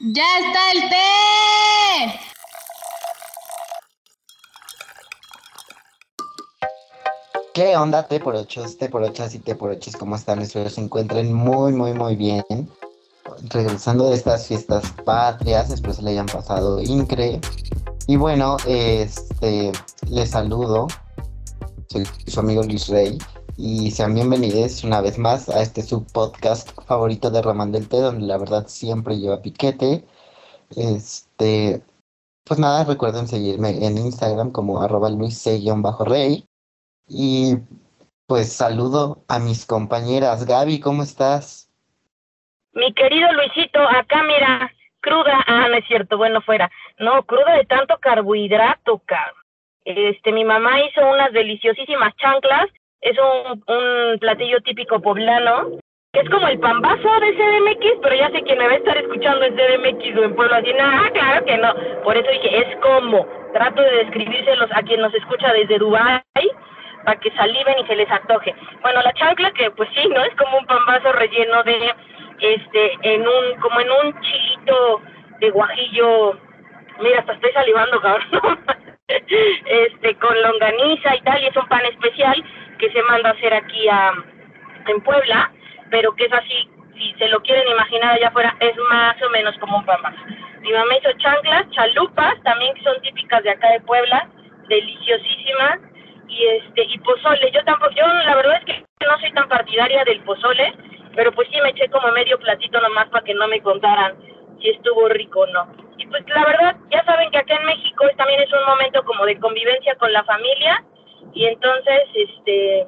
¡Ya está el té! ¿Qué onda, T por ochos, T por ochas y T por ochos? ¿Cómo están? Espero se encuentren muy, muy, muy bien. Regresando de estas fiestas patrias, espero se le hayan pasado increíble. Y bueno, este, les saludo. Soy su amigo Luis Rey. Y sean bienvenidos una vez más a este subpodcast favorito de Román del Té, donde la verdad siempre lleva piquete. Este, pues nada, recuerden seguirme en Instagram como arroba luis-rey. Y pues saludo a mis compañeras. Gaby, ¿cómo estás? Mi querido Luisito, acá mira, cruda, ah, no es cierto, bueno, fuera. No, cruda de tanto carbohidrato, caro. Este, mi mamá hizo unas deliciosísimas chanclas es un, un platillo típico poblano, es como el pambazo de CDMX, pero ya sé que me va a estar escuchando en CDMX o en Pueblo así, ah, claro que no, por eso dije, es como, trato de describírselos a quien nos escucha desde Dubái, para que saliven y se les antoje. Bueno, la chancla que pues sí, ¿no? Es como un pambazo relleno de, este, en un, como en un chilito de guajillo, mira, hasta estoy salivando, cabrón, este, con longaniza y tal, y es un pan especial, que se manda a hacer aquí a, en Puebla, pero que es así, si se lo quieren imaginar allá afuera, es más o menos como un pambazo. Mi mamá hizo chanclas, chalupas, también que son típicas de acá de Puebla, deliciosísimas, y este y pozole. Yo tampoco, yo la verdad es que no soy tan partidaria del pozole, pero pues sí me eché como medio platito nomás para que no me contaran si estuvo rico o no. Y pues la verdad, ya saben que acá en México también es un momento como de convivencia con la familia y entonces este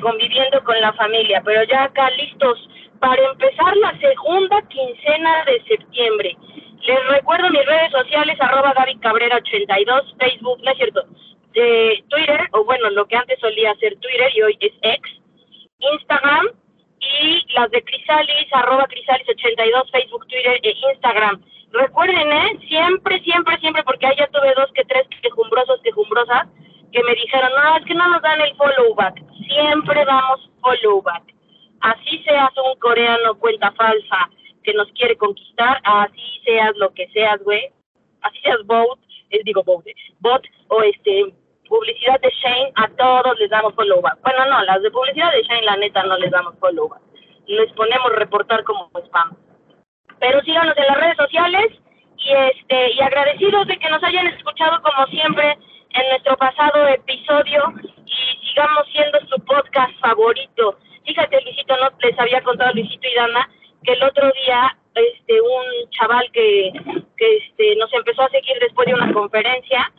conviviendo con la familia, pero ya acá listos para empezar la segunda quincena de septiembre. Les recuerdo mis redes sociales, arroba Gaby Cabrera 82, Facebook, no es cierto, de Twitter, o bueno, lo que antes solía ser Twitter y hoy es X, Instagram y las de Crisalis, arroba Crisalis 82, Facebook, Twitter e Instagram. Recuerden, ¿eh? Siempre, siempre, siempre, porque ahí ya tuve dos que tres quejumbrosos, quejumbrosas, que me dijeron, no, es que no nos dan el follow back. Siempre damos follow back. Así seas un coreano cuenta falsa que nos quiere conquistar, así seas lo que seas, güey. Así seas bot, es digo bot, bot o este publicidad de Shane, a todos les damos follow back. Bueno, no, las de publicidad de Shane, la neta, no les damos follow back. Les ponemos reportar como spam. Pero síganos en las redes sociales y este y agradecidos de que nos hayan escuchado como siempre en nuestro pasado episodio y sigamos siendo su podcast favorito. Fíjate, Luisito, no les había contado Luisito y Dana que el otro día este un chaval que, que este nos empezó a seguir después de una conferencia,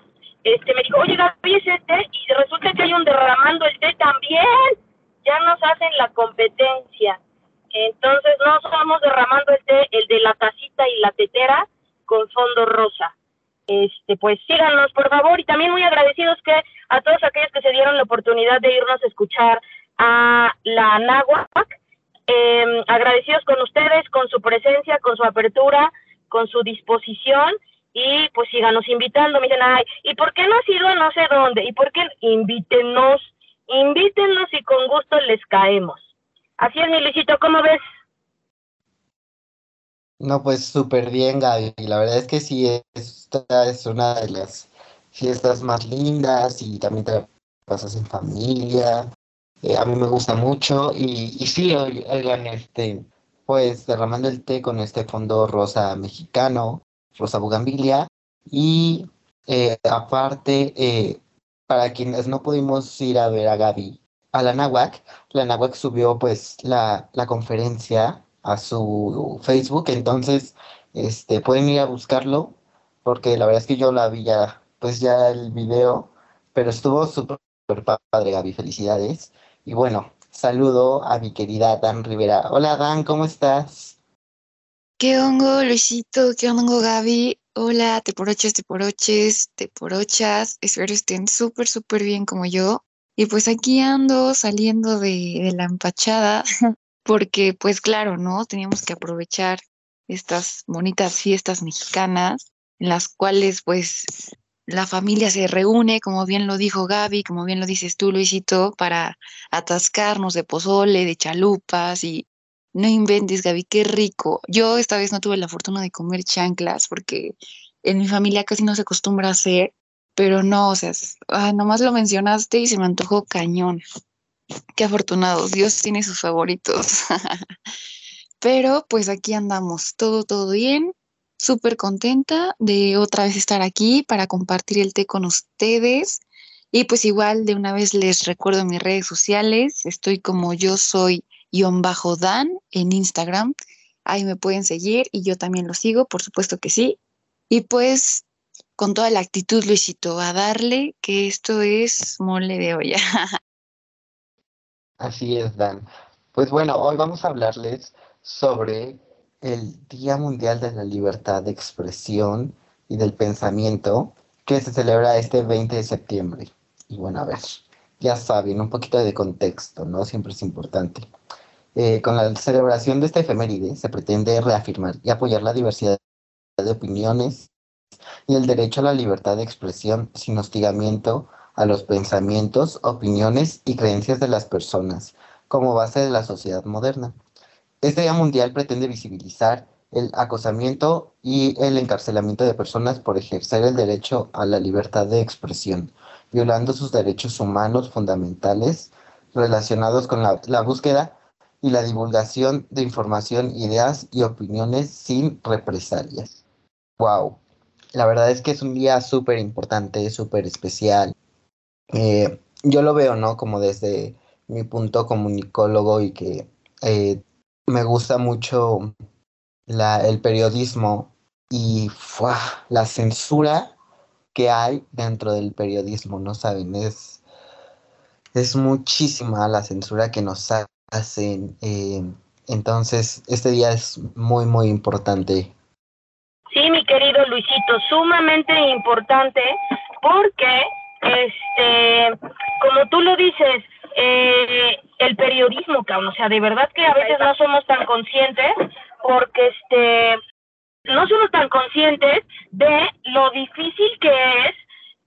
este me dijo, "Oye, Gaby, es este" y resulta que hay un derramando el té también. Ya nos hacen la competencia. Entonces no somos derramando el té, el de la tacita y la tetera con fondo rosa este, pues síganos por favor y también muy agradecidos que a todos aquellos que se dieron la oportunidad de irnos a escuchar a la Náhuac, eh, agradecidos con ustedes, con su presencia, con su apertura, con su disposición y pues síganos invitando, miren, ay, ¿y por qué no ha sido no sé dónde? ¿Y por qué invítenos? Invítenos y con gusto les caemos. Así es, mi Luisito, ¿cómo ves? No, pues súper bien, Gaby. La verdad es que sí, esta es una de las fiestas más lindas y también te pasas en familia. Eh, a mí me gusta mucho y, y sí, oigan, este, pues derramando el té con este fondo rosa mexicano, rosa bugambilia y eh, aparte, eh, para quienes no pudimos ir a ver a Gaby a la Nahuac, la Nahuac subió pues la, la conferencia a su Facebook, entonces este pueden ir a buscarlo porque la verdad es que yo la vi ya pues ya el video, pero estuvo súper padre Gaby, felicidades. Y bueno, saludo a mi querida Dan Rivera. Hola Dan, ¿cómo estás? ¿Qué hongo, Luisito? ¿Qué hongo, Gaby? Hola, te poroches, te poroches, te porochas. Espero estén súper, súper bien como yo. Y pues aquí ando saliendo de, de la empachada porque pues claro, ¿no? Teníamos que aprovechar estas bonitas fiestas mexicanas en las cuales pues la familia se reúne, como bien lo dijo Gaby, como bien lo dices tú, Luisito, para atascarnos de pozole, de chalupas y No inventes, Gaby, qué rico. Yo esta vez no tuve la fortuna de comer chanclas porque en mi familia casi no se acostumbra a hacer, pero no, o sea, ah, nomás lo mencionaste y se me antojó cañón. Qué afortunados, Dios tiene sus favoritos. pero pues aquí andamos, todo, todo bien, súper contenta de otra vez estar aquí para compartir el té con ustedes. Y pues igual de una vez les recuerdo mis redes sociales, estoy como yo soy bajo Dan en Instagram. Ahí me pueden seguir y yo también lo sigo, por supuesto que sí. Y pues con toda la actitud, Luisito, a darle que esto es mole de olla. Así es, Dan. Pues bueno, hoy vamos a hablarles sobre el Día Mundial de la Libertad de Expresión y del Pensamiento, que se celebra este 20 de septiembre. Y bueno, a ver, ya saben, un poquito de contexto, ¿no? Siempre es importante. Eh, con la celebración de esta efeméride se pretende reafirmar y apoyar la diversidad de opiniones y el derecho a la libertad de expresión sin hostigamiento a los pensamientos, opiniones y creencias de las personas como base de la sociedad moderna. Este Día Mundial pretende visibilizar el acosamiento y el encarcelamiento de personas por ejercer el derecho a la libertad de expresión, violando sus derechos humanos fundamentales relacionados con la, la búsqueda y la divulgación de información, ideas y opiniones sin represalias. Wow, la verdad es que es un día súper importante, súper especial. Eh, yo lo veo, ¿no? Como desde mi punto comunicólogo y que eh, me gusta mucho la, el periodismo y la censura que hay dentro del periodismo, ¿no saben? Es, es muchísima la censura que nos hacen. Eh, entonces, este día es muy, muy importante. Sí, mi querido Luisito, sumamente importante porque, este, como tú lo dices, eh, el periodismo, o sea, de verdad que a veces no somos tan conscientes porque, este, no somos tan conscientes de lo difícil que es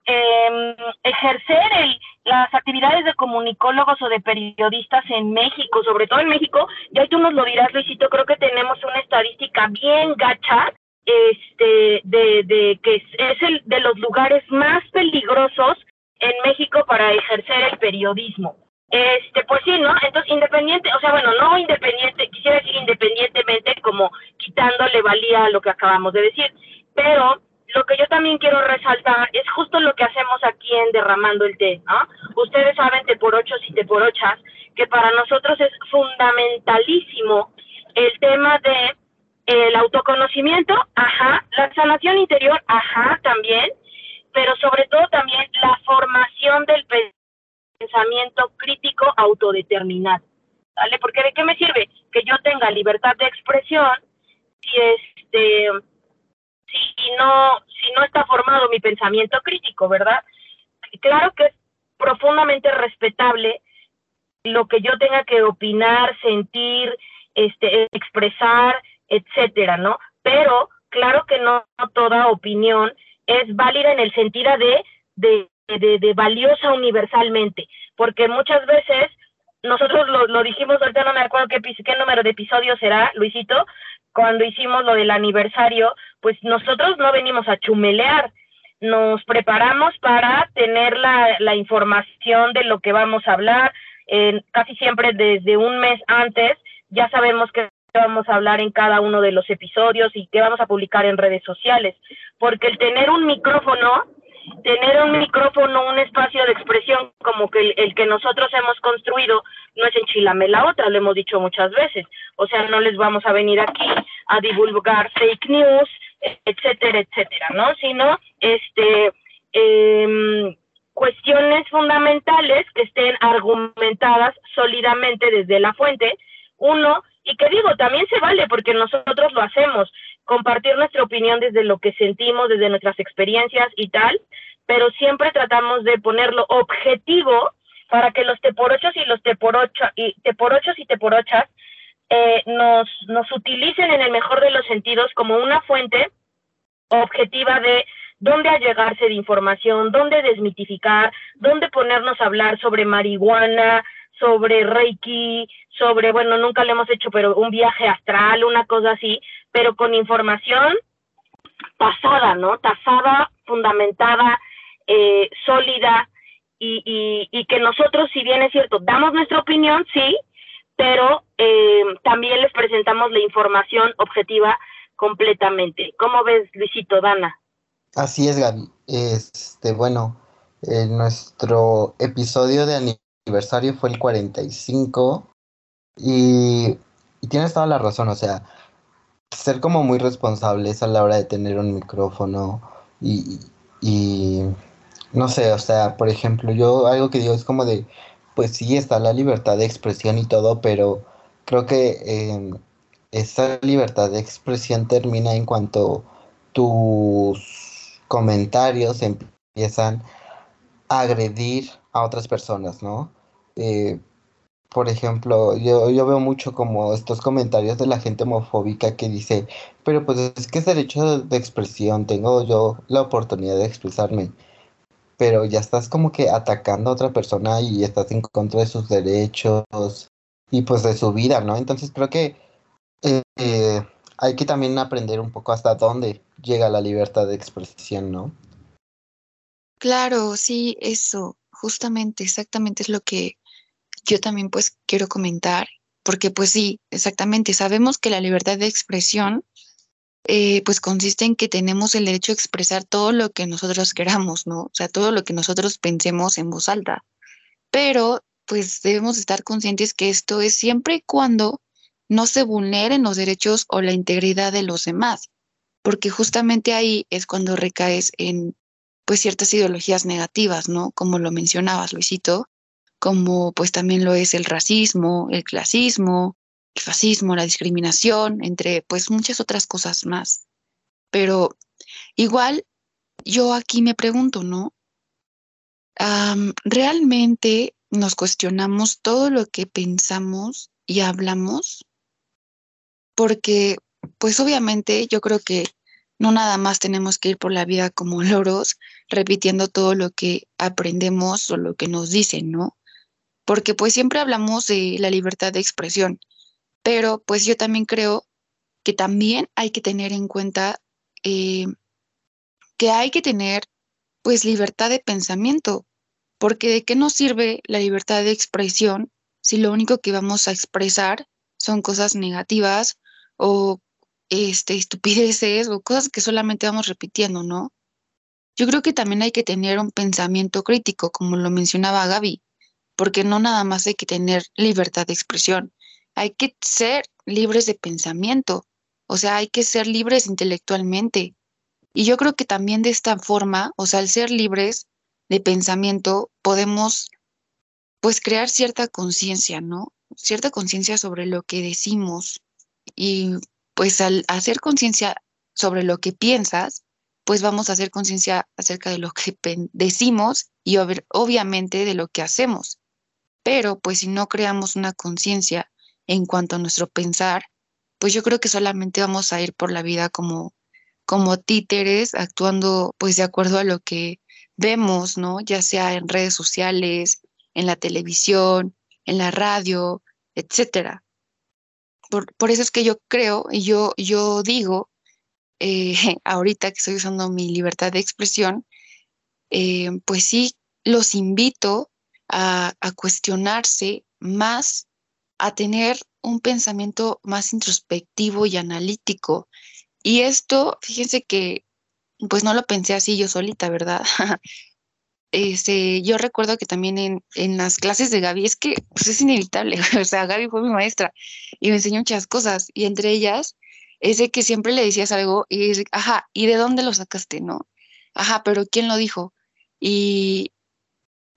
eh, ejercer el, las actividades de comunicólogos o de periodistas en México, sobre todo en México, ya tú nos lo dirás, Luisito, creo que tenemos una estadística bien gacha, este, de, de que es, el de los lugares más peligrosos en México para ejercer el periodismo. Este, pues sí, ¿no? Entonces, independiente, o sea, bueno, no independiente, quisiera decir independientemente como quitándole valía a lo que acabamos de decir, pero lo que yo también quiero resaltar es justo lo que hacemos aquí en Derramando el Té, ¿no? Ustedes saben, te por ochos y te por ochas, que para nosotros es fundamentalísimo el tema de el autoconocimiento, ajá, la sanación interior, ajá, también, pero sobre todo también la formación del pensamiento crítico autodeterminado, ¿vale? Porque de qué me sirve que yo tenga libertad de expresión si este si no, si no está formado mi pensamiento crítico, ¿verdad? Claro que es profundamente respetable lo que yo tenga que opinar, sentir, este, expresar, etcétera, ¿no? Pero claro que no toda opinión es válida en el sentido de, de, de, de valiosa universalmente, porque muchas veces nosotros lo, lo dijimos, ahorita no me acuerdo qué, qué número de episodio será, Luisito, cuando hicimos lo del aniversario, pues nosotros no venimos a chumelear, nos preparamos para tener la, la información de lo que vamos a hablar, eh, casi siempre desde un mes antes ya sabemos vamos a hablar en cada uno de los episodios y qué vamos a publicar en redes sociales, porque el tener un micrófono tener un micrófono, un espacio de expresión como que el, que nosotros hemos construido no es enchilame la otra, lo hemos dicho muchas veces. O sea, no les vamos a venir aquí a divulgar fake news, etcétera, etcétera, ¿no? Sino, este, eh, cuestiones fundamentales que estén argumentadas sólidamente desde la fuente. Uno, y que digo, también se vale porque nosotros lo hacemos, compartir nuestra opinión desde lo que sentimos, desde nuestras experiencias y tal, pero siempre tratamos de ponerlo objetivo para que los teporochos y los teporochos y teporochos y teporochas eh, nos, nos utilicen en el mejor de los sentidos como una fuente objetiva de dónde allegarse de información, dónde desmitificar, dónde ponernos a hablar sobre marihuana, sobre Reiki, sobre, bueno, nunca lo hemos hecho, pero un viaje astral, una cosa así, pero con información pasada, ¿no? Tasada, fundamentada, eh, sólida, y, y, que nosotros, si bien es cierto, damos nuestra opinión, sí, pero eh, también les presentamos la información objetiva completamente. ¿Cómo ves, Luisito, Dana? Así es, Gaby. Este, bueno, nuestro episodio de aniversario fue el 45 y, y tienes toda la razón, o sea, ser como muy responsables a la hora de tener un micrófono y, y no sé, o sea, por ejemplo, yo algo que digo es como de, pues sí, está la libertad de expresión y todo, pero creo que eh, esa libertad de expresión termina en cuanto tus comentarios empiezan a agredir a otras personas, ¿no? Eh, por ejemplo, yo, yo veo mucho como estos comentarios de la gente homofóbica que dice, pero pues es que es derecho de expresión, tengo yo la oportunidad de expresarme, pero ya estás como que atacando a otra persona y estás en contra de sus derechos y pues de su vida, ¿no? Entonces creo que eh, hay que también aprender un poco hasta dónde llega la libertad de expresión, ¿no? Claro, sí, eso, justamente, exactamente es lo que yo también pues quiero comentar, porque pues sí, exactamente, sabemos que la libertad de expresión eh, pues consiste en que tenemos el derecho a expresar todo lo que nosotros queramos, ¿no? O sea, todo lo que nosotros pensemos en voz alta. Pero pues debemos estar conscientes que esto es siempre y cuando no se vulneren los derechos o la integridad de los demás, porque justamente ahí es cuando recaes en pues ciertas ideologías negativas, ¿no? Como lo mencionabas, Luisito, como pues también lo es el racismo, el clasismo, el fascismo, la discriminación, entre pues muchas otras cosas más. Pero igual yo aquí me pregunto, ¿no? ¿Realmente nos cuestionamos todo lo que pensamos y hablamos? Porque pues obviamente yo creo que no nada más tenemos que ir por la vida como loros repitiendo todo lo que aprendemos o lo que nos dicen, ¿no? porque pues siempre hablamos de la libertad de expresión, pero pues yo también creo que también hay que tener en cuenta eh, que hay que tener pues libertad de pensamiento, porque de qué nos sirve la libertad de expresión si lo único que vamos a expresar son cosas negativas o este, estupideces o cosas que solamente vamos repitiendo, ¿no? Yo creo que también hay que tener un pensamiento crítico, como lo mencionaba Gaby porque no nada más hay que tener libertad de expresión, hay que ser libres de pensamiento, o sea, hay que ser libres intelectualmente. Y yo creo que también de esta forma, o sea, al ser libres de pensamiento, podemos pues crear cierta conciencia, ¿no? Cierta conciencia sobre lo que decimos. Y pues al hacer conciencia sobre lo que piensas, pues vamos a hacer conciencia acerca de lo que decimos y obviamente de lo que hacemos. Pero pues si no creamos una conciencia en cuanto a nuestro pensar, pues yo creo que solamente vamos a ir por la vida como, como títeres, actuando pues de acuerdo a lo que vemos, ¿no? Ya sea en redes sociales, en la televisión, en la radio, etcétera. Por, eso es que yo creo y yo, yo digo, eh, ahorita que estoy usando mi libertad de expresión, eh, pues sí, los invito a, cuestionarse más, a tener un pensamiento más introspectivo y analítico. Y esto, fíjense que, pues no lo pensé así yo solita, ¿verdad? Este, yo recuerdo que también en, en, las clases de Gaby, es que pues es inevitable, o sea, Gaby fue mi maestra y me enseñó muchas cosas, y entre ellas es de que siempre le decías algo y ajá, ¿y de dónde lo sacaste, no? Ajá, pero ¿quién lo dijo? Y,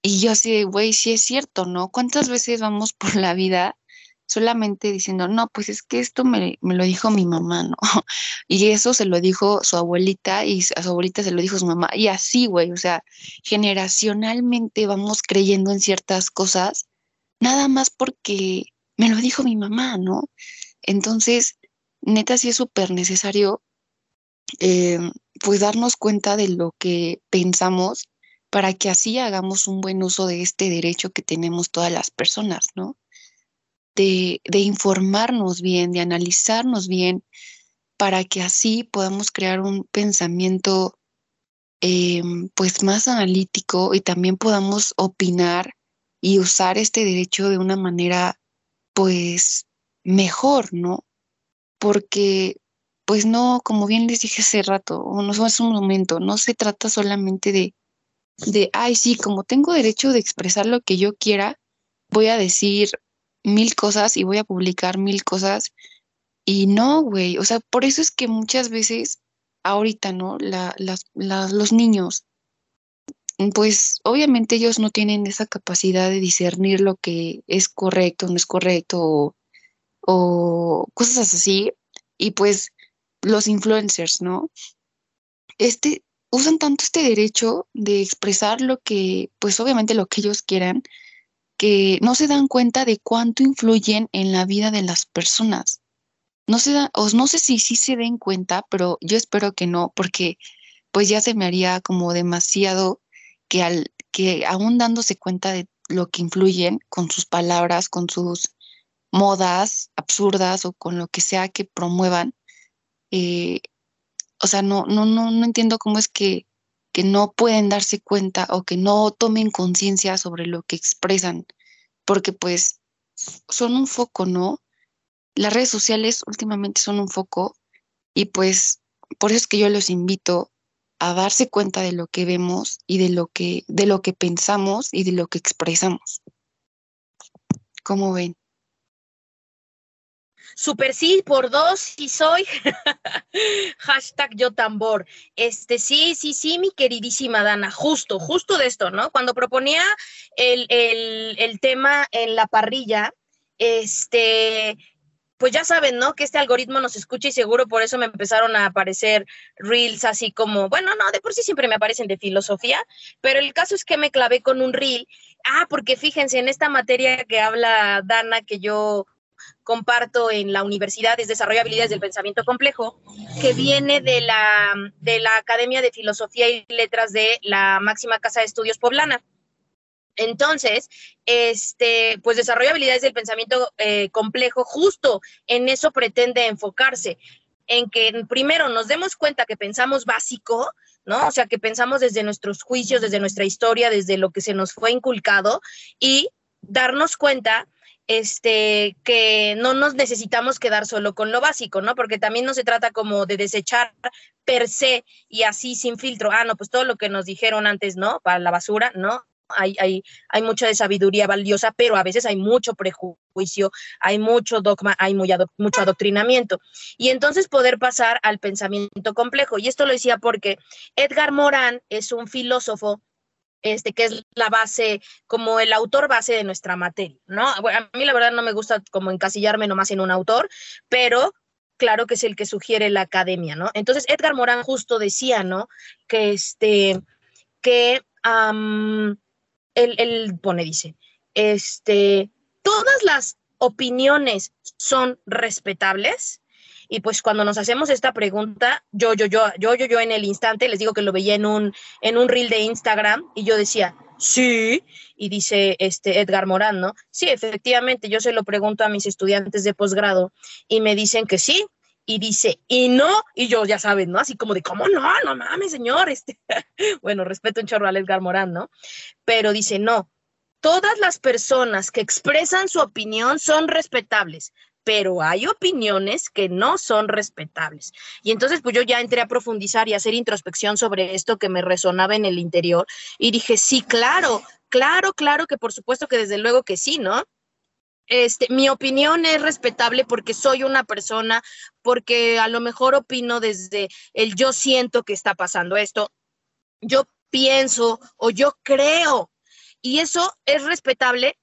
y yo así güey, sí es cierto, ¿no? ¿Cuántas veces vamos por la vida solamente diciendo, no, pues es que esto me, me, lo dijo mi mamá, ¿no? Y eso se lo dijo su abuelita y a su abuelita se lo dijo su mamá. Y así, güey, o sea, generacionalmente vamos creyendo en ciertas cosas, nada más porque me lo dijo mi mamá, ¿no? Entonces, neta, sí es súper necesario, eh, pues darnos cuenta de lo que pensamos para que así hagamos un buen uso de este derecho que tenemos todas las personas, ¿no? De, de informarnos bien, de analizarnos bien, para que así podamos crear un pensamiento em, pues más analítico y también podamos opinar y usar este derecho de una manera pues mejor, ¿no? Porque pues no, como bien les dije hace rato, o no es un momento, no se trata solamente de, de, ay, sí, como tengo derecho de expresar lo que yo quiera, voy a decir mil cosas y voy a publicar mil cosas. Y no, güey, o sea, por eso es que muchas veces, ahorita, ¿no? La, las, los niños, pues obviamente ellos no tienen esa capacidad de discernir lo que es correcto, no es correcto, o, o cosas así. Y pues los influencers, ¿no? Este, usan tanto este derecho de expresar lo que, pues obviamente lo que ellos quieran, que no se dan cuenta de cuánto influyen en la vida de las personas. No se da, no sé si sí se den cuenta, pero yo espero que no, porque pues ya se me haría como demasiado que al que aún dándose cuenta de lo que influyen con sus palabras, con sus modas absurdas o con lo que sea que promuevan, eh, o sea, no, no, no, no entiendo cómo es que, que no pueden darse cuenta o que no tomen conciencia sobre lo que expresan, porque pues son un foco, ¿no? Las redes sociales últimamente son un foco y pues por eso es que yo los invito a darse cuenta de lo que vemos y de lo que, de lo que pensamos y de lo que expresamos. ¿Cómo ven? Super sí, por dos, sí soy. Hashtag yo tambor. Este, sí, sí, sí, mi queridísima Dana, justo, justo de esto, ¿no? Cuando proponía el, el, el tema en la parrilla, este, pues ya saben, ¿no? Que este algoritmo nos escucha y seguro por eso me empezaron a aparecer reels así como, bueno, no, de por sí siempre me aparecen de filosofía, pero el caso es que me clavé con un reel. Ah, porque fíjense, en esta materia que habla Dana, que yo comparto en la universidad es Desarrollo Habilidades del Pensamiento Complejo, que viene de la, de la Academia de Filosofía y Letras de la máxima casa de estudios poblana. Entonces, este, pues desarrollo habilidades del pensamiento eh, complejo, justo en eso pretende enfocarse, en que primero nos demos cuenta que pensamos básico, ¿no? O sea, que pensamos desde nuestros juicios, desde nuestra historia, desde lo que se nos fue inculcado y darnos cuenta este, que no nos necesitamos quedar solo con lo básico, ¿no? Porque también no se trata como de desechar per se y así sin filtro. Ah, no, pues todo lo que nos dijeron antes, ¿no? Para la basura, ¿no? Hay, hay, hay mucha de sabiduría valiosa, pero a veces hay mucho prejuicio, hay mucho dogma, hay muy mucho adoctrinamiento. Y entonces poder pasar al pensamiento complejo. Y esto lo decía porque Edgar Morán es un filósofo este, que es la base, como el autor base de nuestra materia, ¿no? a mí la verdad no me gusta como encasillarme nomás en un autor, pero claro que es el que sugiere la academia, ¿no? Entonces Edgar Morán justo decía, ¿no? Que este, que él, pone, dice, este, todas las opiniones son respetables, y pues cuando nos hacemos esta pregunta, yo, yo, yo, yo, yo, yo en el instante, les digo que lo veía en un, en un reel de Instagram y yo decía, sí, y dice este Edgar Morán, ¿no? Sí, efectivamente, yo se lo pregunto a mis estudiantes de posgrado y me dicen que sí, y dice, y no, y yo ya saben, ¿no? Así como de, ¿cómo no? No mames, señor. Este, bueno, respeto un chorro a Edgar Morán, ¿no? Pero dice, no, todas las personas que expresan su opinión son respetables, pero hay opiniones que no son respetables. Y entonces, pues yo ya entré a profundizar y hacer introspección sobre esto que me resonaba en el interior y dije, sí, claro, claro, claro que por supuesto que desde luego que sí, ¿no? Este, mi opinión es respetable porque soy una persona, porque a lo mejor opino desde el yo siento que está pasando esto, yo pienso o yo creo. Y eso es respetable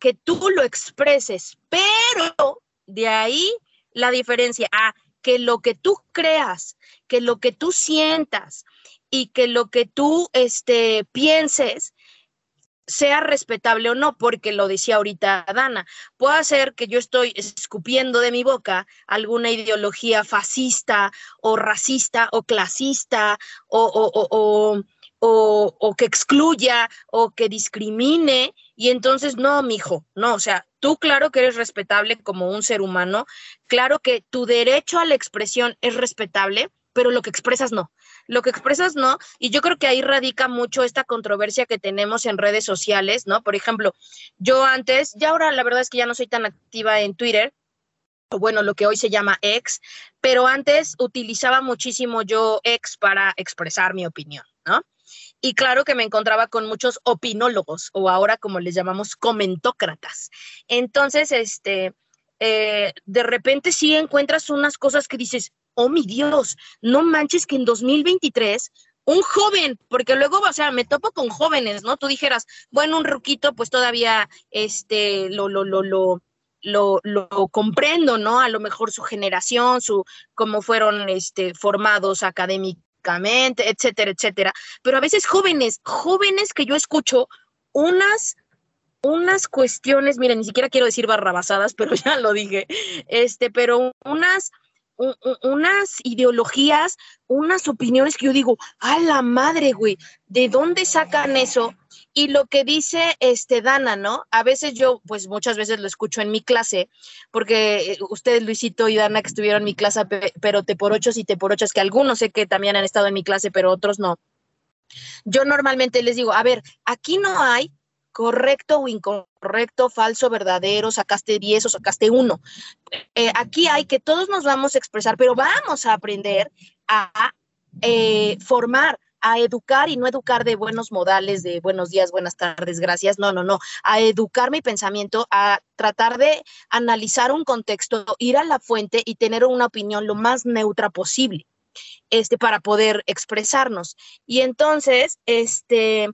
que tú lo expreses, pero de ahí la diferencia a que lo que tú creas, que lo que tú sientas y que lo que tú este, pienses sea respetable o no, porque lo decía ahorita Dana, puede ser que yo estoy escupiendo de mi boca alguna ideología fascista o racista o clasista o, o o, o que excluya o que discrimine. Y entonces, no, mijo, no, o sea, tú claro que eres respetable como un ser humano, claro que tu derecho a la expresión es respetable, pero lo que expresas no. Lo que expresas no, y yo creo que ahí radica mucho esta controversia que tenemos en redes sociales, ¿no? Por ejemplo, yo antes, ya ahora la verdad es que ya no soy tan activa en Twitter, bueno, lo que hoy se llama ex, pero antes utilizaba muchísimo yo ex para expresar mi opinión, ¿no? Y claro que me encontraba con muchos opinólogos, o ahora como les llamamos comentócratas. Entonces, este, eh, de repente sí encuentras unas cosas que dices, oh mi Dios, no manches que en 2023 un joven, porque luego, o sea, me topo con jóvenes, ¿no? Tú dijeras, bueno, un ruquito, pues todavía, este, lo, lo, lo, lo, lo, lo comprendo, ¿no? A lo mejor su generación, su, cómo fueron, este, formados académicamente, etcétera, etcétera. Pero a veces jóvenes, jóvenes que yo escucho unas unas cuestiones, miren, ni siquiera quiero decir barrabasadas, pero ya lo dije, este, pero unas, unas ideologías, unas opiniones que yo digo, a la madre, güey, ¿de dónde sacan eso? Y lo que dice este Dana, ¿no? A veces yo, pues muchas veces lo escucho en mi clase, porque eh, ustedes, Luisito y Dana, que estuvieron en mi clase, pero te por ocho y te por ochos, que algunos sé que también han estado en mi clase, pero otros no. Yo normalmente les digo, a ver, aquí no hay correcto o incorrecto, falso, verdadero, sacaste 10 o sacaste 1. Eh, aquí hay que todos nos vamos a expresar, pero vamos a aprender a eh, formar, a educar y no educar de buenos modales, de buenos días, buenas tardes, gracias, no, no, no, a educar mi pensamiento, a tratar de analizar un contexto, ir a la fuente y tener una opinión lo más neutra posible. Este, para poder expresarnos. Y entonces, este,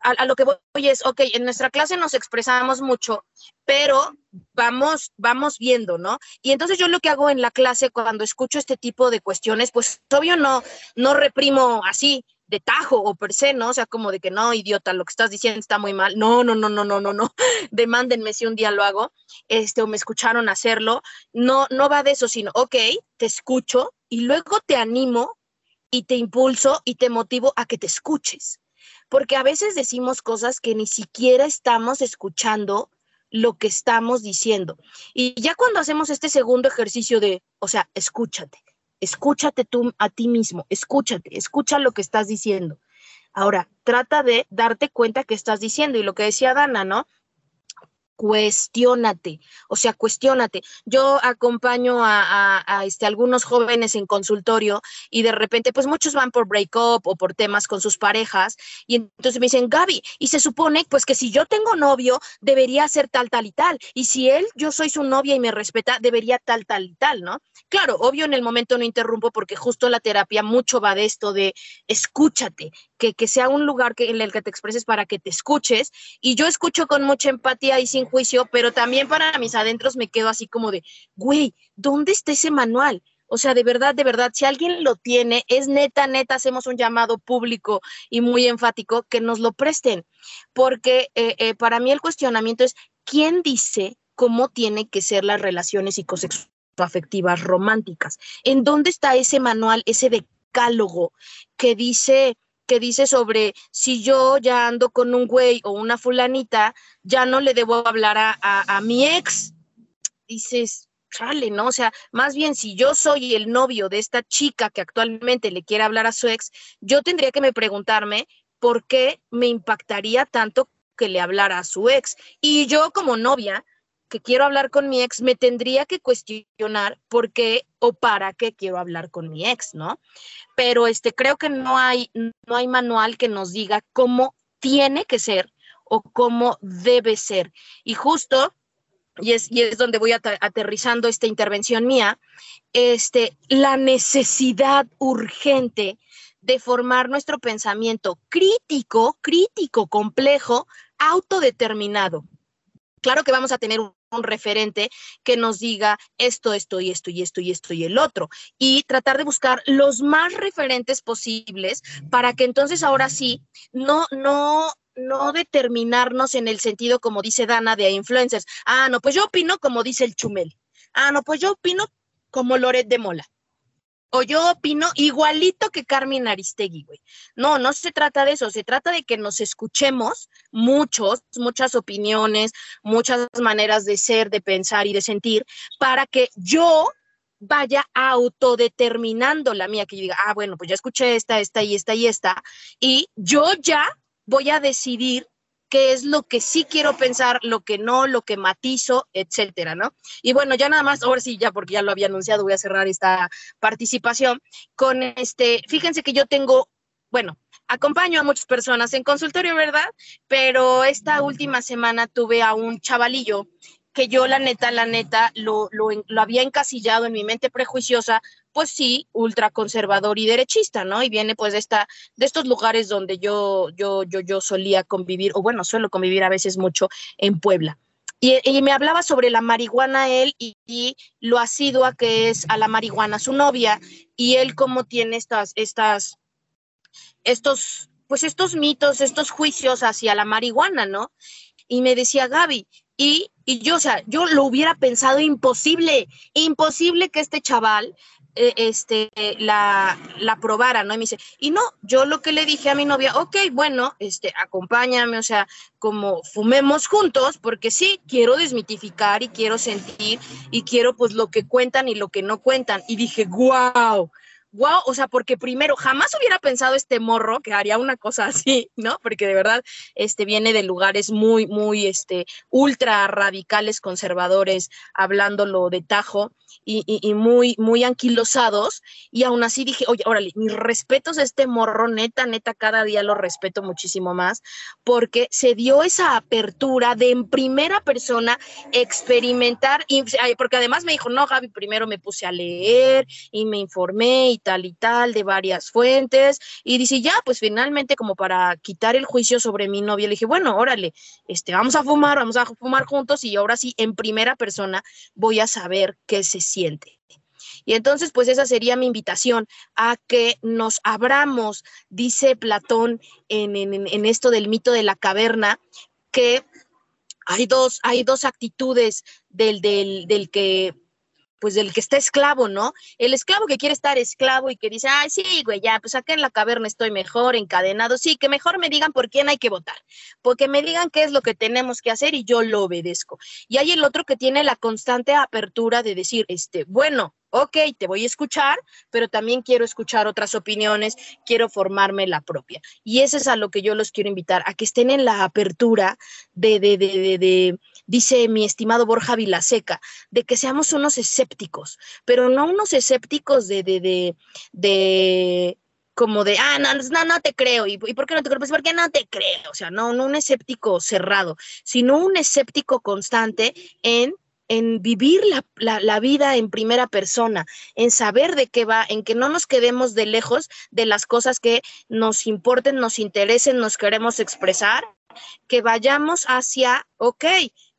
a, lo que voy es, ok, en nuestra clase nos expresamos mucho, pero vamos, vamos viendo, ¿no? Y entonces yo lo que hago en la clase cuando escucho este tipo de cuestiones, pues obvio no, no reprimo así de tajo o per se, ¿no? O sea, como de que no, idiota, lo que estás diciendo está muy mal. No, no, no, no, no, no, no. Demándenme si un día lo hago, este, o me escucharon hacerlo. No, no va de eso, sino, ok, te escucho y luego te animo y te impulso y te motivo a que te escuches porque a veces decimos cosas que ni siquiera estamos escuchando lo que estamos diciendo. Y ya cuando hacemos este segundo ejercicio de, o sea, escúchate, escúchate tú a ti mismo, escúchate, escucha lo que estás diciendo. Ahora, trata de darte cuenta que estás diciendo y lo que decía Dana, ¿no? Cuestiónate, o sea, cuestiónate. Yo acompaño a, este, algunos jóvenes en consultorio y de repente, pues muchos van por break-up o por temas con sus parejas y entonces me dicen, Gaby, y se supone pues que si yo tengo novio, debería ser tal, tal y tal, y si él, yo soy su novia y me respeta, debería tal, tal y tal, ¿no? Claro, obvio en el momento no interrumpo porque justo la terapia mucho va de esto de escúchate, que, sea un lugar que, en el que te expreses para que te escuches y yo escucho con mucha empatía y sin juicio, pero también para mis adentros me quedo así como de, güey, ¿dónde está ese manual? O sea, de verdad, de verdad, si alguien lo tiene, es neta, neta, hacemos un llamado público y muy enfático que nos lo presten, porque eh, eh, para mí el cuestionamiento es, ¿quién dice cómo tienen que ser las relaciones psicoafectivas románticas? ¿En dónde está ese manual, ese decálogo que dice que dice sobre si yo ya ando con un güey o una fulanita, ya no le debo hablar a, a, mi ex. Dices, chale, ¿no? O sea, más bien si yo soy el novio de esta chica que actualmente le quiere hablar a su ex, yo tendría que me preguntarme por qué me impactaría tanto que le hablara a su ex. Y yo como novia, que quiero hablar con mi ex, me tendría que cuestionar por qué o para qué quiero hablar con mi ex, ¿no? Pero este, creo que no hay, no hay manual que nos diga cómo tiene que ser o cómo debe ser. Y justo, y es, y es donde voy aterrizando esta intervención mía, este, la necesidad urgente de formar nuestro pensamiento crítico, crítico, complejo, autodeterminado. Claro que vamos a tener un, referente que nos diga esto, esto y esto y esto y esto y el otro. Y tratar de buscar los más referentes posibles para que entonces ahora sí no, no, no determinarnos en el sentido, como dice Dana, de influencers. Ah, no, pues yo opino como dice el Chumel. Ah, no, pues yo opino como Loret de Mola. O yo opino igualito que Carmen Aristegui, güey. No, no se trata de eso, se trata de que nos escuchemos muchos, muchas opiniones, muchas maneras de ser, de pensar y de sentir, para que yo vaya autodeterminando la mía, que yo diga, ah, bueno, pues ya escuché esta, esta y esta y esta, y yo ya voy a decidir qué es lo que sí quiero pensar, lo que no, lo que matizo, etcétera, ¿no? Y bueno, ya nada más, ahora sí, ya porque ya lo había anunciado, voy a cerrar esta participación con este, fíjense que yo tengo, bueno, acompaño a muchas personas en consultorio, ¿verdad? Pero esta última semana tuve a un chavalillo que yo la neta, la neta, lo, lo, lo había encasillado en mi mente prejuiciosa pues sí, ultraconservador y derechista, ¿no? Y viene pues de, esta, de estos lugares donde yo, yo, yo, yo solía convivir, o bueno, suelo convivir a veces mucho en Puebla. Y, me hablaba sobre la marihuana él y, lo asidua que es a la marihuana su novia, y él cómo tiene estas, estas, estos, pues estos mitos, estos juicios hacia la marihuana, ¿no? Y me decía, Gaby, y, y, yo, o sea, yo lo hubiera pensado imposible, imposible que este chaval este, la, la probara, ¿no? Y me dice, y no, yo lo que le dije a mi novia, ok, bueno, este, acompáñame, o sea, como fumemos juntos, porque sí, quiero desmitificar y quiero sentir y quiero pues lo que cuentan y lo que no cuentan. Y dije, wow, wow, o sea, porque primero jamás hubiera pensado este morro que haría una cosa así, ¿no? Porque de verdad, este viene de lugares muy, muy, este, ultra radicales, conservadores, hablándolo de tajo y, y, y, muy, muy anquilosados. Y aún así dije, oye, órale, mis respetos a este morro, neta, neta, cada día lo respeto muchísimo más, porque se dio esa apertura de en primera persona experimentar, y, porque además me dijo, no, Gaby, primero me puse a leer y me informé y tal y tal de varias fuentes. Y dice, ya, pues finalmente, como para quitar el juicio sobre mi novia, le dije, bueno, órale, este, vamos a fumar, vamos a fumar juntos y ahora sí, en primera persona, voy a saber qué se siente. Y entonces, pues esa sería mi invitación a que nos abramos, dice Platón en, en, en, esto del mito de la caverna, que hay dos, hay dos actitudes del, del, del que pues del que está esclavo, ¿no? El esclavo que quiere estar esclavo y que dice, ay, sí, güey, ya, pues acá en la caverna estoy mejor, encadenado, sí, que mejor me digan por quién hay que votar, porque me digan qué es lo que tenemos que hacer y yo lo obedezco. Y hay el otro que tiene la constante apertura de decir, este, bueno, ok, te voy a escuchar, pero también quiero escuchar otras opiniones, quiero formarme la propia. Y eso es a lo que yo los quiero invitar, a que estén en la apertura de, de, de, de, de dice mi estimado Borja Vilaseca, de que seamos unos escépticos, pero no unos escépticos de, de, de, de como de, ah, no, no, no te creo. ¿Y, ¿Y por qué no te creo? Pues porque no te creo. O sea, no, no un escéptico cerrado, sino un escéptico constante en en vivir la, la, la, vida en primera persona, en saber de qué va, en que no nos quedemos de lejos de las cosas que nos importen, nos interesen, nos queremos expresar, que vayamos hacia, ok,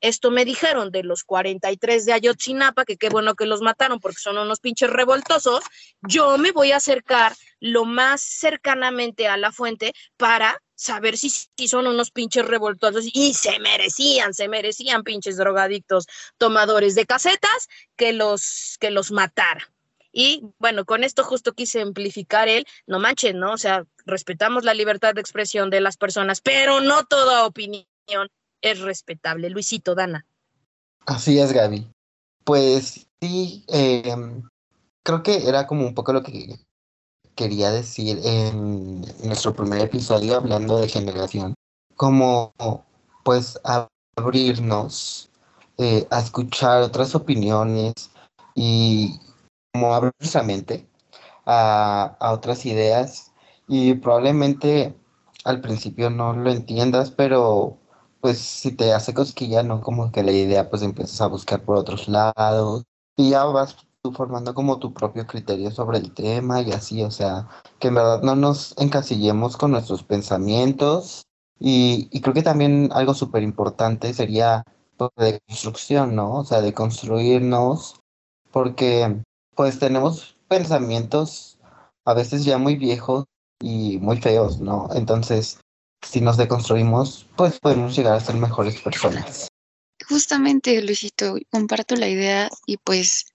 esto me dijeron de los 43 de Ayotzinapa, que qué bueno que los mataron porque son unos pinches revoltosos, yo me voy a acercar lo más cercanamente a la fuente para saber si, son unos pinches revoltosos y se merecían, se merecían pinches drogadictos tomadores de casetas que los, que los matara. Y bueno, con esto justo quise amplificar el, no manchen, ¿no? O sea, respetamos la libertad de expresión de las personas, pero no toda opinión es respetable. Luisito, Dana. Así es, Gaby. Pues sí, eh, creo que era como un poco lo que quería decir en nuestro primer episodio hablando de generación, como pues abrirnos eh, a escuchar otras opiniones y como abrir nuestra mente a, a otras ideas y probablemente al principio no lo entiendas, pero pues si te hace cosquilla, ¿no? Como que la idea pues empiezas a buscar por otros lados y ya vas tú formando como tu propio criterio sobre el tema y así, o sea, que en verdad no nos encasillemos con nuestros pensamientos y, y creo que también algo súper importante sería pues, de construcción, ¿no? O sea, de construirnos porque pues tenemos pensamientos a veces ya muy viejos y muy feos, ¿no? Entonces, si nos deconstruimos, pues podemos llegar a ser mejores personas. Justamente, Luisito, comparto la idea y pues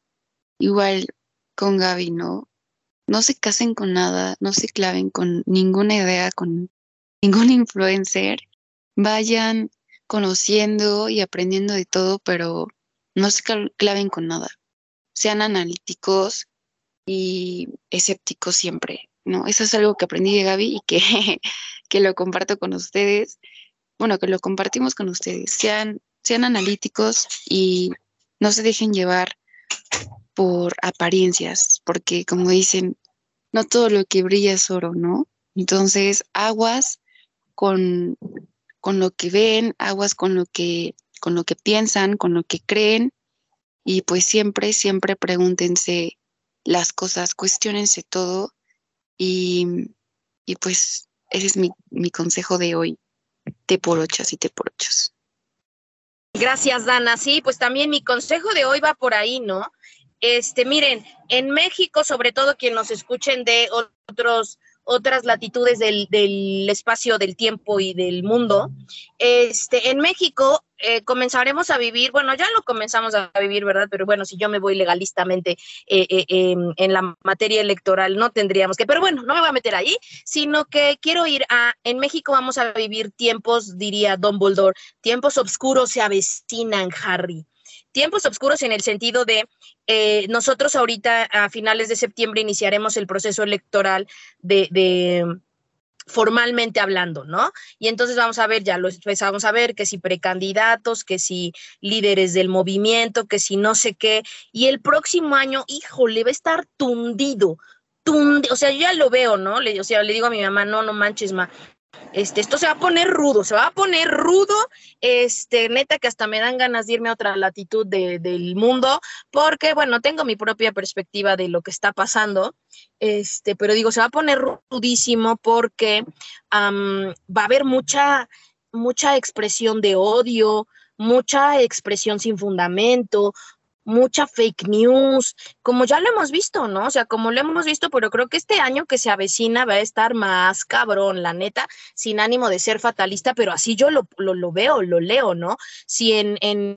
igual con Gaby, ¿no? no se casen con nada, no se claven con ninguna idea, con ningún influencer. Vayan conociendo y aprendiendo de todo, pero no se claven con nada. Sean analíticos y escépticos siempre, ¿no? Eso es algo que aprendí de Gaby y que, que lo comparto con ustedes. Bueno, que lo compartimos con ustedes. Sean, sean analíticos y no se dejen llevar por apariencias, porque como dicen, no todo lo que brilla es oro, ¿no? Entonces, aguas con, con lo que ven, aguas con lo que, con lo que piensan, con lo que creen, y pues siempre, siempre pregúntense las cosas, cuestionense todo, y, y pues ese es mi, mi consejo de hoy, te por ochas y te por ochas. Gracias, Dana. Sí, pues también mi consejo de hoy va por ahí, ¿no? Este, miren, en México, sobre todo quien nos escuchen de otros otras latitudes del, del, espacio, del tiempo y del mundo. Este, en México eh, comenzaremos a vivir, bueno, ya lo comenzamos a vivir, ¿verdad? Pero bueno, si yo me voy legalistamente eh, eh, em, en la materia electoral, no tendríamos que, pero bueno, no me voy a meter ahí, sino que quiero ir a, en México vamos a vivir tiempos, diría Dumbledore, tiempos oscuros se avecinan, Harry tiempos oscuros en el sentido de eh, nosotros ahorita a finales de septiembre iniciaremos el proceso electoral de, de formalmente hablando, ¿no? Y entonces vamos a ver, ya lo empezamos a ver, que si precandidatos, que si líderes del movimiento, que si no sé qué, y el próximo año, híjole, va a estar tundido, tundido, o sea, yo ya lo veo, ¿no? O sea, le digo a mi mamá, no, no manches, ma, este, esto se va a poner rudo, se va a poner rudo, este, neta que hasta me dan ganas de irme a otra latitud del mundo, porque, bueno, tengo mi propia perspectiva de lo que está pasando, este, pero digo, se va a poner rudísimo porque va a haber mucha, mucha expresión de odio, mucha expresión sin fundamento, mucha fake news, como ya lo hemos visto, ¿no? O sea, como lo hemos visto, pero creo que este año que se avecina va a estar más cabrón, la neta, sin ánimo de ser fatalista, pero así yo lo, lo, veo, lo leo, ¿no? Si en, en,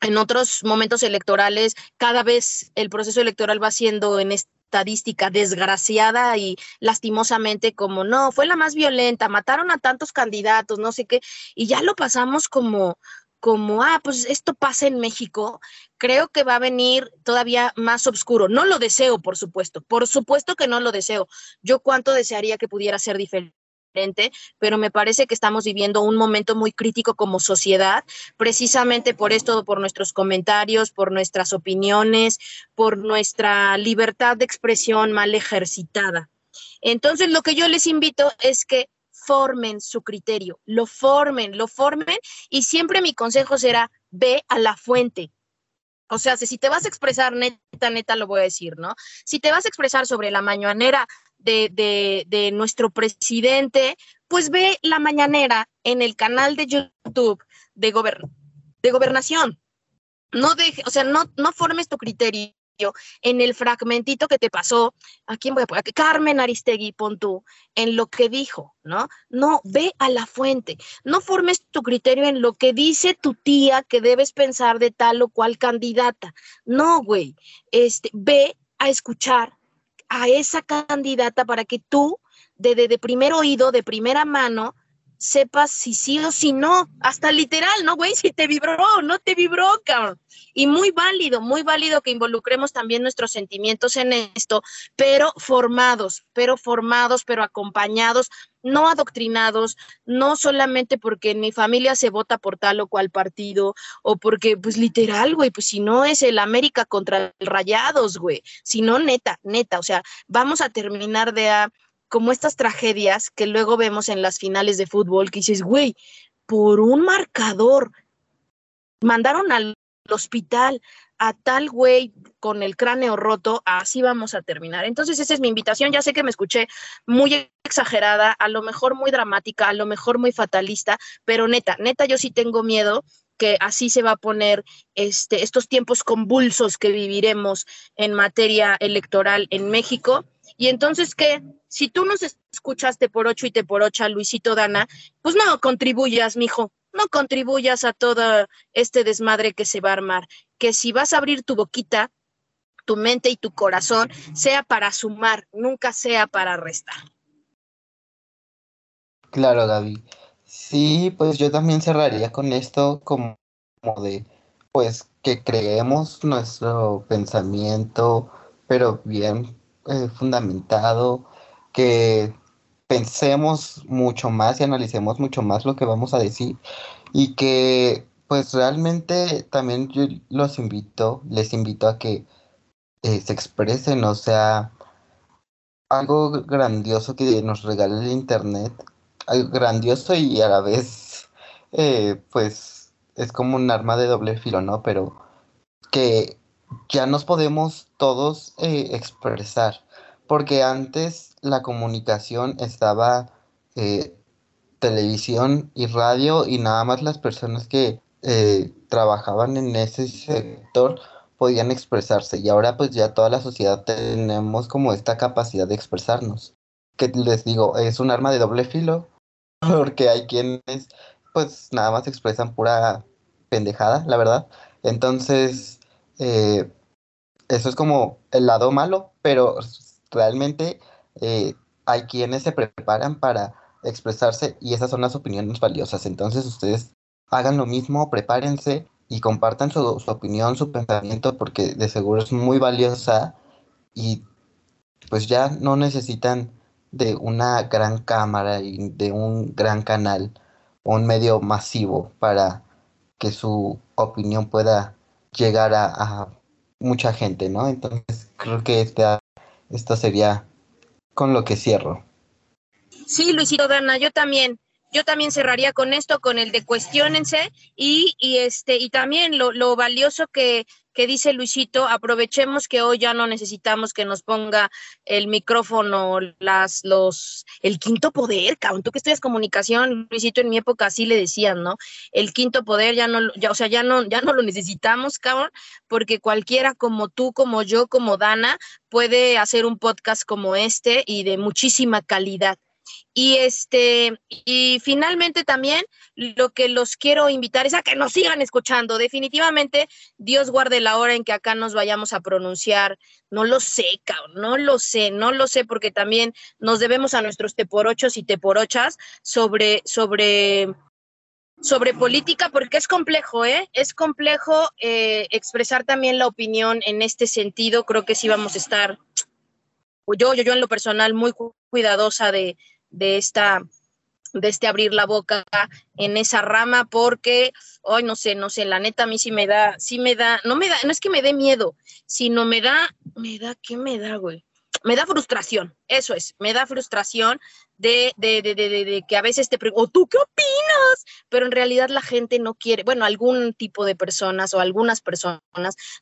en otros momentos electorales cada vez el proceso electoral va siendo en estadística desgraciada y lastimosamente como no, fue la más violenta, mataron a tantos candidatos, no sé qué, y ya lo pasamos como como, ah, pues esto pasa en México, creo que va a venir todavía más oscuro. No lo deseo, por supuesto, por supuesto que no lo deseo. Yo cuánto desearía que pudiera ser diferente pero me parece que estamos viviendo un momento muy crítico como sociedad, precisamente por esto, por nuestros comentarios, por nuestras opiniones, por nuestra libertad de expresión mal ejercitada. Entonces, lo que yo les invito es que formen su criterio, lo formen, lo formen y siempre mi consejo será, ve a la fuente. O sea, si te vas a expresar, neta, neta, lo voy a decir, ¿no? Si te vas a expresar sobre la mañanera de, de, de nuestro presidente, pues ve la mañanera en el canal de YouTube de, de gobernación. No deje, o sea, no, no formes tu criterio en el fragmentito que te pasó, ¿a quién voy a poner? Carmen Aristegui, pon tú, en lo que dijo, ¿no? No, ve a la fuente, no formes tu criterio en lo que dice tu tía que debes pensar de tal o cual candidata. No, güey, este, ve a escuchar a esa candidata para que tú, de, de, de primer oído, de primera mano, sepas si sí o si no, hasta literal, ¿no, güey? Si te vibró, no te vibró, cabrón. Y muy válido, muy válido que involucremos también nuestros sentimientos en esto, pero formados, pero formados, pero acompañados, no adoctrinados, no solamente porque en mi familia se vota por tal o cual partido, o porque, pues literal, güey, pues si no es el América contra el Rayados, güey, si no, neta, neta, o sea, vamos a terminar de a como estas tragedias que luego vemos en las finales de fútbol, que dices, güey, por un marcador, mandaron al hospital a tal güey con el cráneo roto, así vamos a terminar. Entonces, esa es mi invitación. Ya sé que me escuché muy exagerada, a lo mejor muy dramática, a lo mejor muy fatalista, pero neta, neta, yo sí tengo miedo que así se va a poner este, estos tiempos convulsos que viviremos en materia electoral en México. Y entonces, ¿qué? Si tú nos escuchaste por ocho y te por ocho, Luisito Dana, pues no contribuyas, mijo, no contribuyas a todo este desmadre que se va a armar. Que si vas a abrir tu boquita, tu mente y tu corazón sea para sumar, nunca sea para restar. Claro, Gaby. Sí, pues yo también cerraría con esto como, como de, pues que creemos nuestro pensamiento, pero bien eh, fundamentado, que pensemos mucho más y analicemos mucho más lo que vamos a decir y que pues realmente también yo los invito, les invito a que eh, se expresen, o sea, algo grandioso que nos regale el Internet, algo grandioso y a la vez, eh, pues, es como un arma de doble filo, ¿no? Pero que ya nos podemos todos eh, expresar, porque antes la comunicación estaba televisión y radio y nada más las personas que eh, trabajaban en ese sector podían expresarse y ahora pues ya toda la sociedad tenemos como esta capacidad de expresarnos. Que les digo, es un arma de doble filo porque hay quienes pues nada más expresan pura pendejada, la verdad. Entonces, eh, eso es como el lado malo, pero realmente eh, hay quienes se preparan para expresarse y esas son las opiniones valiosas. Entonces ustedes hagan lo mismo, prepárense y compartan su, opinión, su pensamiento, porque de seguro es muy valiosa y pues ya no necesitan de una gran cámara y de un gran canal un medio masivo para que su opinión pueda llegar a, mucha gente, ¿no? Entonces creo que esta, esto sería con lo que cierro. Sí, Luisito Dana, yo también yo también cerraría con esto, con el de cuestionense y, y este, y también lo, lo valioso que, que, dice Luisito, aprovechemos que hoy ya no necesitamos que nos ponga el micrófono, las, los, el quinto poder, cabrón, tú que estudias comunicación, Luisito, en mi época así le decían, ¿no? El quinto poder ya no, ya, o sea, ya no, ya no lo necesitamos, cabrón, porque cualquiera como tú, como yo, como Dana, puede hacer un podcast como este y de muchísima calidad. Y este, y finalmente también lo que los quiero invitar es a que nos sigan escuchando. Definitivamente, Dios guarde la hora en que acá nos vayamos a pronunciar. No lo sé, cabrón, no lo sé, no lo sé, porque también nos debemos a nuestros teporochos y teporochas sobre, sobre, sobre política, porque es complejo, ¿eh? Es complejo eh, expresar también la opinión en este sentido. Creo que sí vamos a estar, yo, yo, yo en lo personal, muy cuidadosa de de esta de este abrir la boca en esa rama porque hoy no sé, no sé, la neta a mí sí me da, sí me da, no me da, no es que me dé miedo, sino me da, me da, ¿qué me da, güey? Me da frustración, eso es, me da frustración de, de, de, de, que a veces te pregunto, ¿tú qué opinas? Pero en realidad la gente no quiere, bueno, algún tipo de personas o algunas personas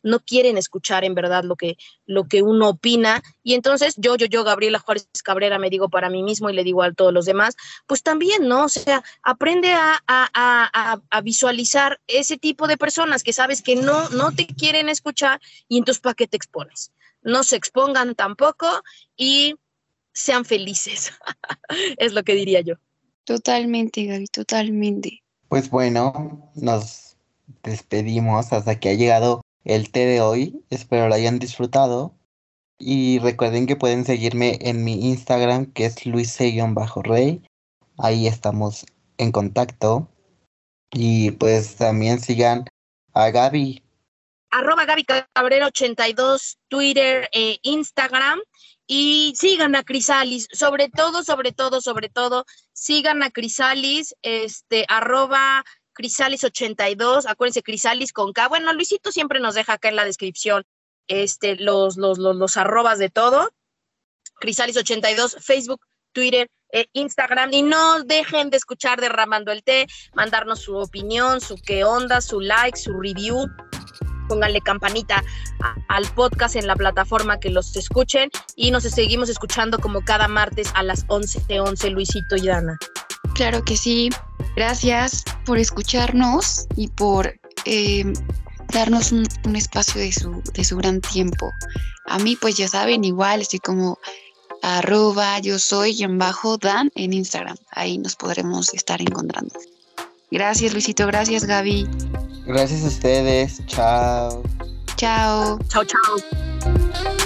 no quieren escuchar en verdad lo que, lo que uno opina. Y entonces yo, yo, yo, Gabriela Juárez Cabrera, me digo para mí mismo y le digo a todos los demás, pues también, ¿no? O sea, aprende a, a, a, a visualizar ese tipo de personas que sabes que no, no te quieren escuchar y entonces ¿para qué te expones? No se expongan tampoco y sean felices. es lo que diría yo. Totalmente, Gaby, totalmente. Pues bueno, nos despedimos hasta que ha llegado el té de hoy. Espero lo hayan disfrutado. Y recuerden que pueden seguirme en mi Instagram, que es luise-rey. Ahí estamos en contacto. Y pues también sigan a Gaby. Arroba Gaby Cabrera 82, Twitter e Instagram y sigan a Crisalis, sobre todo, sobre todo, sobre todo, sigan a Crisalis, este, arroba Crisalis82, acuérdense, Crisalis con K. Bueno, Luisito siempre nos deja acá en la descripción este, los, los, los, los arrobas de todo. Crisalis82, Facebook, Twitter, eh, Instagram. Y no dejen de escuchar Derramando el Té, mandarnos su opinión, su qué onda, su like, su review pónganle campanita al podcast en la plataforma que los escuchen y nos seguimos escuchando como cada martes a las 11 de 11, Luisito y Dana. Claro que sí. Gracias por escucharnos y por eh, darnos un, espacio de su, de su gran tiempo. A mí, pues ya saben, igual estoy como arroba yo soy en bajo Dan en Instagram. Ahí nos podremos estar encontrando. Gracias, Luisito. Gracias, Gaby. Gracias a ustedes. Chao. Chao. Chao, chao.